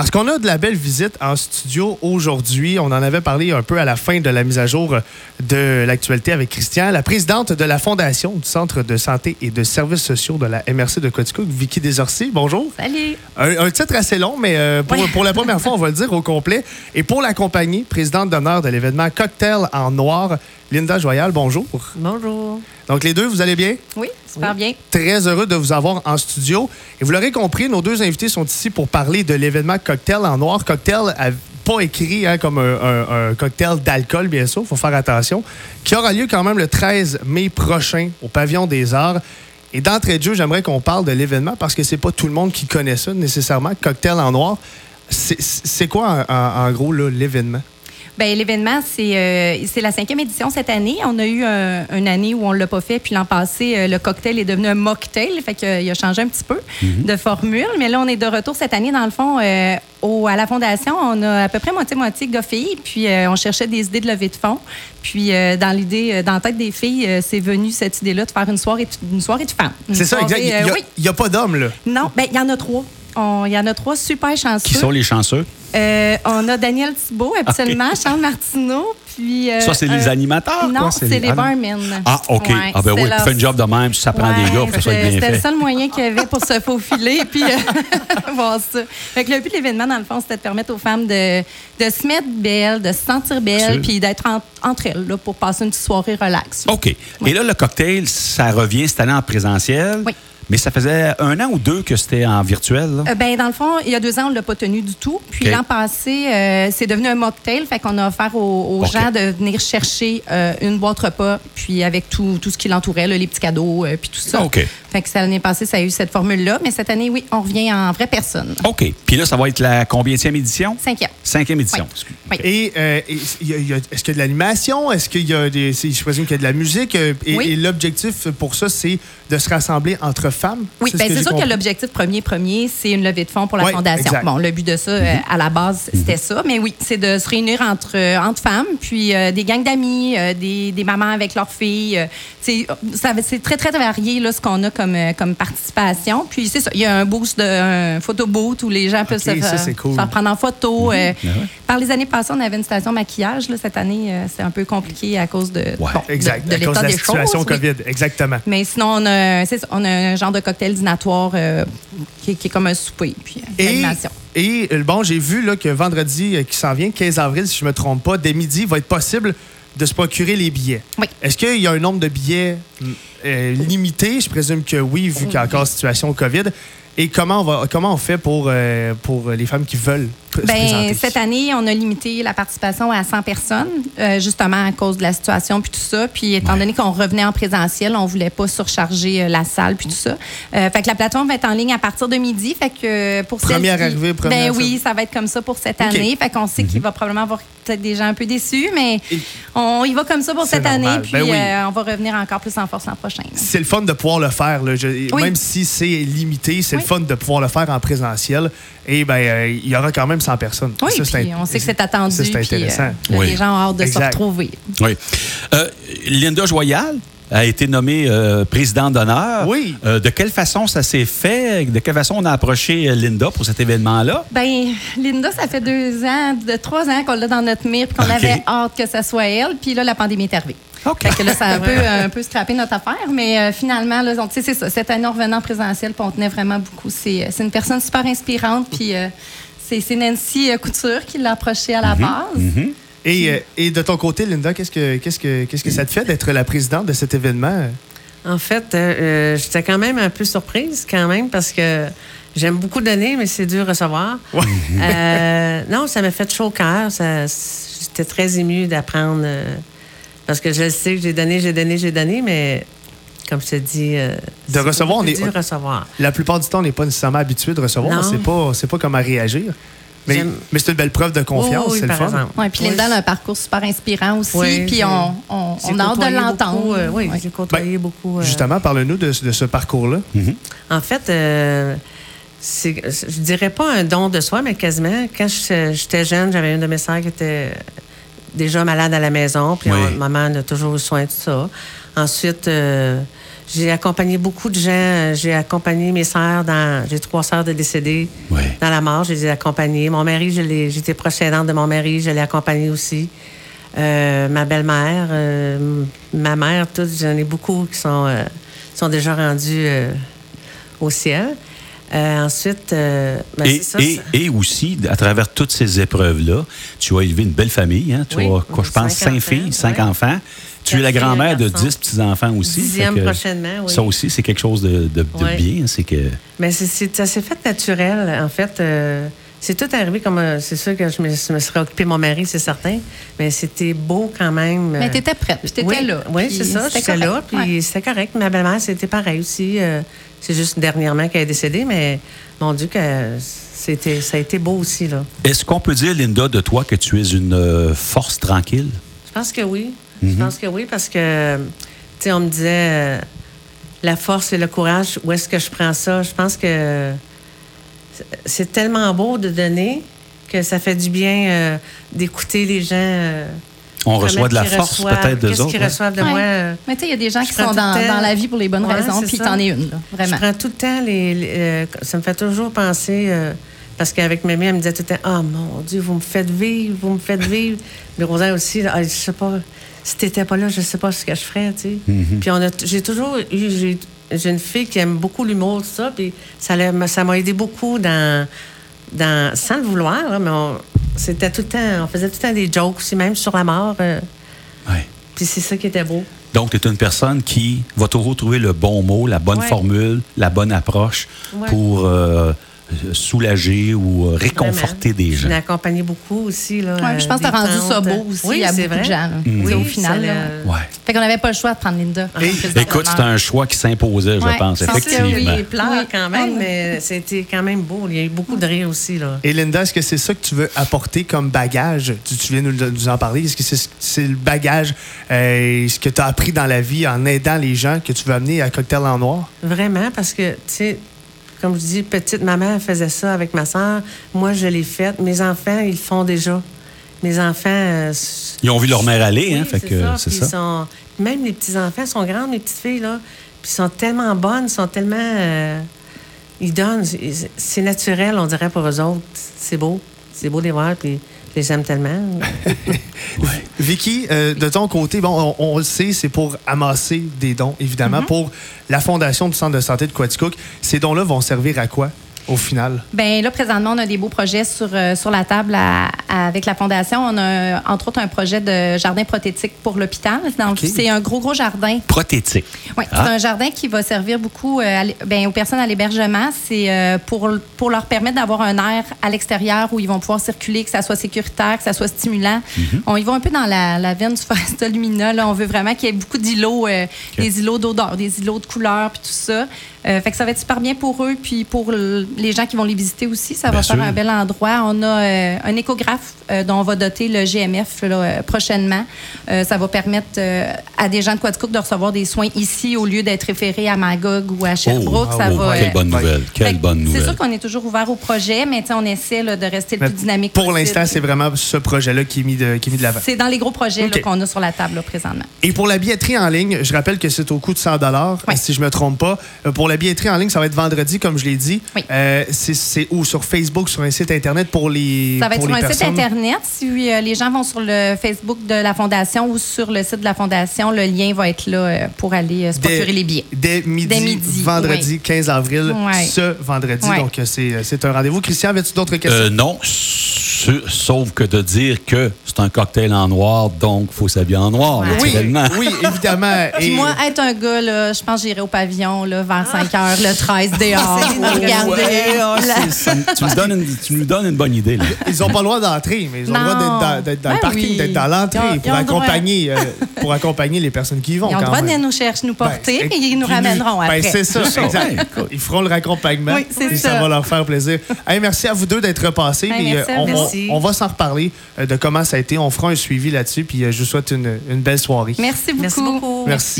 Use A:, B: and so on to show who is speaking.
A: Parce qu'on a de la belle visite en studio aujourd'hui. On en avait parlé un peu à la fin de la mise à jour de l'actualité avec Christian. La présidente de la Fondation du Centre de santé et de services sociaux de la MRC de Coticook, Vicky Desorcy. Bonjour.
B: Salut.
A: Un, un titre assez long, mais euh, pour, pour la première fois, on va le dire au complet. Et pour la compagnie, présidente d'honneur de l'événement Cocktail en noir, Linda Joyal, bonjour.
B: Bonjour.
A: Donc les deux, vous allez bien?
B: Oui, super bien.
A: Très heureux de vous avoir en studio. Et vous l'aurez compris, nos deux invités sont ici pour parler de l'événement Cocktail en noir. Cocktail a pas écrit hein, comme un, un- un cocktail d'alcool, bien sûr, il faut faire attention, qui aura lieu quand même le 13 mai prochain au Pavillon des Arts. Et d'entrée de jeu, j'aimerais qu'on parle de l'événement parce que c'est pas tout le monde qui connaît ça nécessairement, Cocktail en noir. C'est quoi, en, gros, l'événement?
B: Ben, l'événement, c'est euh, c'est la cinquième édition cette année. On a eu un- une année où on l'a pas fait, puis l'an passé, euh, le cocktail est devenu un mocktail, fait qu'il a changé un petit peu de formule. Mais là, on est de retour cette année, dans le fond, euh, au, à la Fondation. On a à peu près moitié-moitié gars filles, puis euh, on cherchait des idées de levée de fonds. Puis euh, dans l'idée, euh, dans la tête des filles, euh, c'est venu cette idée-là de faire une soirée, de- une soirée de femmes.
A: C'est ça, exact. Il
B: euh,
A: n'y a,
B: oui.
A: a pas d'hommes, là.
B: Non, ben il y en a trois. Il y en a trois super chanceux.
C: Qui sont les chanceux?
B: Euh, on a Daniel Thibault, absolument, Charles Martineau, puis... euh,
C: Ça, c'est les
B: un-
C: animateurs?
B: Non, c'est
C: les-
B: les
C: ah,
B: barmen.
C: Ah, OK.
B: Ouais,
C: ah, ben oui,
B: leur-
C: fais un job de même, ça prend des gars, ça bien
B: C'était le
C: fait.
B: seul moyen qu'il y avait pour se faufiler puis euh, voir ça. Fait que le but de l'événement, dans le fond, c'était de permettre aux femmes de, de se mettre belles, de se sentir belles, puis d'être en- entre elles là, pour passer une petite soirée relax.
C: OK. Et là, le cocktail, ça revient cette année en présentiel?
B: Oui.
C: Mais ça faisait un an ou deux que c'était en virtuel. là?
B: Euh, ben, dans le fond, il y a deux ans, on ne l'a pas tenu du tout. Puis l'an passé, euh, c'est devenu un mocktail. Fait qu'on a offert aux, gens de venir chercher euh, une boîte repas, puis avec tout, tout ce qui l'entourait, les petits cadeaux, euh, puis tout ça.
C: OK.
B: Fait que l'année passée, ça a eu cette formule-là. Mais cette année, oui, on revient en vraie personne.
C: OK. Puis là, ça va être la combienième édition?
B: Cinquième.
C: Cinquième édition.
B: Oui.
C: excuse.
B: Oui.
A: Et, euh, est-ce qu'il y a de l'animation? Est-ce qu'il y a des. présume qu'il y a de la musique. Et,
B: Oui.
A: et l'objectif pour ça, c'est de se rassembler entre femmes?
B: Oui, ben, c'est
A: j'ai
B: sûr que l'objectif premier, premier, c'est une levée de fonds pour la
A: Ouais,
B: fondation.
A: exact.
B: Bon, le but de ça, euh, à la base, c'était ça. Mais oui, c'est de se réunir entre, euh, entre femmes, puis euh, des gangs d'amis, euh, des, des mamans avec leurs filles. c'est très, très varié là, ce qu'on a comme, comme participation. Puis c'est ça, il y a un boost, de, un photo booth où les gens peuvent se,
A: ça,
B: faire-
A: c'est cool.
B: se faire prendre en photo.
C: Ah ouais.
B: Par les années passées, on avait une station maquillage. Là, cette année, c'est un peu compliqué à cause de, bon, de-
A: Exact,
B: de, l'état
A: de situation
B: oui.
A: COVID. Exactement.
B: Mais sinon, a, on a un genre de cocktail dînatoire euh, qui, est- qui est comme un souper, puis euh,
A: Et, et euh, bon, j'ai vu là, que vendredi qui s'en vient, 15 avril, si je me trompe pas, dès midi, il va être possible de se procurer les billets.
B: Oui.
A: Est-ce qu'il y a un nombre de billets euh, limité? Je présume que oui, vu qu'il y a encore situation COVID. Et comment on, va, comment on fait pour, euh, pour les femmes qui veulent
B: Ben, cette année, on a limité la participation à 100 personnes, euh, justement à cause de la situation puis tout ça. Puis étant donné qu'on revenait en présentiel, on voulait pas surcharger euh, la salle puis tout ça. Euh, fait que la plateforme va être en ligne à partir de midi. Fait que pour celles
A: Première arrivée, première
B: Ben oui, ça va être comme ça pour cette année. Fait qu'on sait qu'il va probablement avoir peut-être des gens un peu déçus, mais
A: Et-
B: on y va comme ça pour cette
A: normal.
B: année. Puis
A: Ben oui.
B: on va revenir encore plus en force l'an prochain.
A: c'est le fun de pouvoir le faire. là. Je-
B: Oui.
A: Même si c'est limité, c'est
B: Oui.
A: le fun de pouvoir le faire en présentiel. Et ben, euh, il y aura quand même 100 personnes.
B: Oui,
A: Ça,
B: puis on sait que c'est attendu.
A: ça, c'est
B: puis, euh,
A: intéressant.
C: Oui.
B: Les gens ont hâte de
A: Exact.
B: se retrouver.
C: Oui. Euh, Linda Joyal a été nommée euh, présidente d'honneur.
A: Oui.
C: Euh, de quelle façon ça s'est fait? De quelle façon on a approché Linda pour cet événement-là?
B: Ben, Linda, ça fait deux ans, de trois ans qu'on l'a dans notre mire, puis qu'on avait hâte que ça soit elle. Puis là, la pandémie est arrivée.
C: OK.
B: Fait que là, ça a un peu, un peu scrappé notre affaire, mais euh, finalement, là, c'est ça. Cette année, en revenant en présentiel, puis on tenait vraiment beaucoup. C'est c'est une personne super inspirante, puis euh, c'est Nancy euh, Couture qui l'a approchée à la base.
A: Et, euh, et de ton côté, Linda, qu'est-ce que, qu'est-ce que, qu'est-ce que ça te fait d'être la présidente de cet événement?
D: En fait, euh, j'étais quand même un peu surprise, quand même, parce que j'aime beaucoup donner, mais c'est dur à recevoir.
A: Ouais.
D: Euh, non, ça m'a fait chaud au cœur. Ça- J'étais très émue d'apprendre. euh, parce que je sais que j'ai donné, j'ai donné, j'ai donné, mais comme je te dis. euh,
A: De
D: c'est
A: recevoir, on est-
D: dur recevoir.
A: La plupart du temps, on n'est pas nécessairement habitué de recevoir. Sait pas, sait pas comment réagir. Mais, mais c'est une belle preuve de confiance,
D: Oh, oui,
A: c'est le fun.
B: Ouais, puis Linda a un parcours super inspirant aussi,
D: Oui,
B: puis on, on, on a hâte de l'entendre.
D: euh, oui, j'ai côtoyé beaucoup. euh,
A: Justement, parle-nous de, de ce parcours-là.
D: En fait, euh, c'est, je dirais pas un don de soi, mais quasiment. Quand je- j'étais jeune, j'avais une de mes sœurs qui était déjà malade à la maison, puis maman a toujours eu soin de ça. Ensuite, euh, j'ai accompagné beaucoup de gens. J'ai accompagné mes sœurs dans. J'ai trois sœurs de décédés
C: Ouais.
D: dans la mort. Je les ai accompagnées. Mon mari, j'étais proche aidante de mon mari. Je l'ai accompagné aussi. Euh, ma belle-mère, euh, ma mère, toutes, j'en ai beaucoup qui sont, euh, sont déjà rendus au ciel. Euh, ensuite, euh, ben,
C: Et,
D: c'est ça,
C: et,
D: ça-
C: et aussi, à travers toutes ces épreuves-là, tu as élevé une belle famille. Hein? Tu
D: Oui,
C: as, quoi, je pense,
D: cinq
C: cinq
D: enfants,
C: filles, cinq
D: ouais.
C: enfants. Tu es la grand-mère de
D: garçon.
C: dix petits-enfants aussi.
D: Dixième
C: que
D: prochainement, oui.
C: Ça aussi, c'est quelque chose de, de- de
D: Ouais.
C: bien. C'est que.
D: Mais c'est- c'est- ça s'est fait naturel. En fait, euh, c'est tout arrivé comme. euh, c'est sûr que je me, je me serais occupé de mon mari, c'est certain. Mais c'était beau quand même.
B: Mais
D: euh,
B: tu étais prête, puis tu étais
D: oui,
B: là.
D: Oui, c'est ça.
B: c'était
D: J'étais là, puis
B: Ouais.
D: c'était correct. Ma belle-mère, c'était pareil aussi. euh, c'est juste dernièrement qu'elle est décédée, mais mon Dieu, que c'était, ça a été beau aussi, là.
C: Est-ce qu'on peut dire, Linda, de toi que tu es une force tranquille?
D: Je pense que oui.
C: Mhm.
D: Je pense que oui, parce que, tu sais, on me disait euh, la force et le courage, où est-ce que je prends ça? Je pense que c'est tellement beau de donner que ça fait du bien euh, d'écouter les gens. euh,
C: On reçoit de la force
D: reçoivent,
C: peut-être d'eux
D: Qu'est-ce
C: autres.
D: qu'ils
C: hein?
D: reçoivent de
B: Ouais.
D: moi? euh,
B: Mais tu sais, il y a des gens
D: Je
B: qui sont dans,
D: le temps-
B: dans la vie pour les bonnes
D: Ouais,
B: raisons, puis
D: ça.
B: t'en es une, là, vraiment.
D: Je prends tout le temps les. les- euh, ça me fait toujours penser. euh, parce qu'avec Mamie, elle me disait tout le temps Ah mon Dieu, vous me faites vivre, vous me faites vivre. Mais Rosanne aussi, là, Ah, je sais pas. Si t'étais pas là, je sais pas ce que je ferais, tu sais.
C: Mm-hmm.
D: Puis on a, j'ai toujours eu. J'ai, j'ai une fille qui aime beaucoup l'humour, tout ça. Puis ça, l'a- ça m'a aidé beaucoup dans. dans sans le vouloir, là, mais on, c'était tout le temps. On faisait tout le temps des jokes aussi, même sur la mort. euh,
C: Ouais.
D: puis c'est ça qui était beau.
C: Donc, tu es une personne qui va toujours trouver le bon mot, la bonne
D: Ouais.
C: formule, la bonne approche
D: Ouais.
C: pour euh, soulager ou euh, réconforter des gens.
D: Je l'ai accompagné beaucoup aussi. Là,
B: Ouais, je pense que
D: euh,
B: tu as rendu ça beau aussi
D: Oui,
B: à
D: c'est
B: beaucoup de
D: vrai.
B: gens. là.
C: Mm.
B: Tu
D: Oui,
B: au final.
D: l'a-
C: Ouais.
B: Fait qu'on n'avait pas le choix de prendre Linda.
C: Écoute,
B: d'honneur.
C: un choix qui s'imposait, je
B: Ouais,
C: pense,
B: je pense que
C: effectivement.
B: oui.
D: Il pleure
B: Oui.
D: quand même,
B: On-
D: mais c'était quand même beau. Il y a eu beaucoup de rire aussi. Là.
A: Et Linda, est-ce que c'est ça que tu veux apporter comme bagage? Tu, tu viens nous, nous en parler. Est-ce que c'est c'est le bagage, euh, ce que tu as appris dans la vie en aidant les gens que tu veux amener à Cocktail en Noir?
D: Vraiment, parce que, tu sais, comme je dis, petite maman elle faisait ça avec ma soeur. Moi, je l'ai fait. Mes enfants, ils le font déjà. Mes enfants. euh,
C: Ils ont vu leur mère aller, hein,
D: Oui,
C: fait que c'est ça.
D: sont- même les petits-enfants sont grands, mes petites filles, là. Puis ils sont tellement bonnes, ils sont tellement. euh, ils donnent. C'est- C'est naturel, on dirait, pour eux autres. C'est beau. C'est beau de les voir, puis je les aime tellement.
A: Vicky, euh, de ton côté, bon, on, on le sait, c'est pour amasser des dons, évidemment, pour la fondation du centre de santé de Quaticook. Ces dons-là vont servir à quoi, au final?
B: Ben là, présentement, on a des beaux projets sur, euh, sur la table à- à- avec la Fondation. On a, entre autres, un projet de jardin prothétique pour l'hôpital. Donc,
A: OK.
B: c'est un gros, gros jardin.
C: Prothétique.
B: Oui,
C: Ah.
B: c'est un jardin qui va servir beaucoup euh, à ben, aux personnes à l'hébergement. C'est euh, pour, pour leur permettre d'avoir un air à l'extérieur où ils vont pouvoir circuler, que ça soit sécuritaire, que ça soit stimulant.
C: Mhm.
B: On y va un peu dans la, la veine du Foresta Lumina. Là. On veut vraiment qu'il y ait beaucoup d'îlots, euh, des îlots d'odeur, des îlots de couleurs, puis tout ça. Euh, fait que ça va être super bien pour eux, puis pour les gens qui vont les visiter aussi. Ça
C: Bien
B: va faire un bel endroit. On a euh, un échographe euh, dont on va doter le GMF là, euh, prochainement. Ça va permettre à des gens de Quaticook de recevoir des soins ici au lieu d'être référés à Magog ou à Sherbrooke.
C: Oh,
B: ça
C: oh,
B: va,
C: quelle bonne nouvelle. Quelle bonne
B: C'est sûr qu'on est toujours ouvert au projet, mais on essaie là, de rester le
A: Mais
B: plus dynamique
A: Pour l'instant, c'est vraiment ce projet-là qui est mis de, qui est mis de l'avant.
B: C'est dans les gros projets qu'on a sur la table là, présentement.
A: Et pour la billetterie en ligne, je rappelle que c'est au coût de 100
B: Oui.
A: si je me trompe pas. Pour la billetterie en ligne, ça va être vendredi, comme je l'ai dit.
B: Oui.
A: Euh, c'est- c'est où? Sur Facebook, sur un site Internet pour les
B: Ça va être sur un site? Internet. Si euh, les gens vont sur le Facebook de la Fondation ou sur le site de la Fondation, le lien va être là euh, pour aller euh, se
A: Dès-
B: procurer les billets.
A: Dès midi,
B: Dès midi,
A: vendredi 15 avril, ce vendredi. Donc, euh, c'est euh, c'est un rendez-vous. Christian, avais-tu d'autres questions?
C: Euh, non, su- sauf que de dire que c'est un cocktail en noir, donc il faut s'habiller en noir, naturellement.
A: oui, évidemment.
B: Puis
A: Et-
B: moi, être un gars, là, je pense que j'irai au pavillon là, vers 5 heures le 13 dehors. La-
C: ça tu, me donnes une, tu nous donnes une bonne idée. Là.
A: Ils n'ont pas le droit d'entrer, mais ils ont le droit d'être dans, dans le
B: Ben
A: parking,
B: oui.
A: d'être dans l'entrée pour accompagner, euh, pour accompagner les personnes qui y vont.
B: Ils ont le droit de nous chercher, nous porter,
A: Ben,
B: et ils nous ramèneront
A: ben,
B: après.
A: c'est ça,
C: C'est ça,
A: exact. Ils feront le raccompagnement.
B: Oui,
A: et ça.
B: ça.
A: va leur faire plaisir. Hey, merci à vous deux d'être
B: merci
A: euh, on,
D: Merci.
A: on va s'en reparler euh, de comment ça a été. On fera un suivi là-dessus. Puis je vous souhaite une, une belle soirée.
B: Merci beaucoup.
D: Merci beaucoup.
A: Merci.